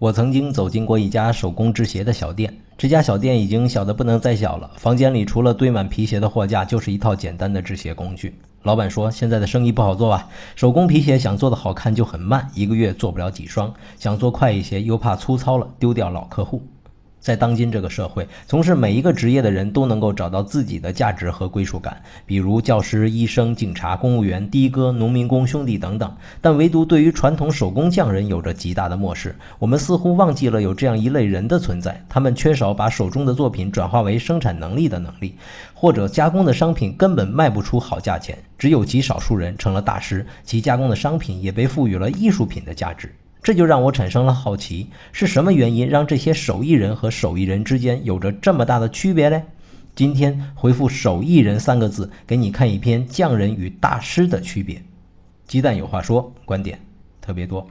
我曾经走进过一家手工制鞋的小店，这家小店已经小得不能再小了。房间里除了堆满皮鞋的货架，就是一套简单的制鞋工具。老板说，现在的生意不好做啊，手工皮鞋想做的好看就很慢，一个月做不了几双；想做快一些，又怕粗糙了丢掉老客户。在当今这个社会，从事每一个职业的人都能够找到自己的价值和归属感，比如教师、医生、警察、公务员、的哥、农民工兄弟等等。但唯独对于传统手工匠人有着极大的漠视，我们似乎忘记了有这样一类人的存在。他们缺少把手中的作品转化为生产能力的能力，或者加工的商品根本卖不出好价钱。只有极少数人成了大师，其加工的商品也被赋予了艺术品的价值。这就让我产生了好奇：是什么原因让这些手艺人和手艺人之间有着这么大的区别呢？今天回复“手艺人”三个字，给你看一篇匠人与大师的区别。鸡蛋有话说，观点特别多。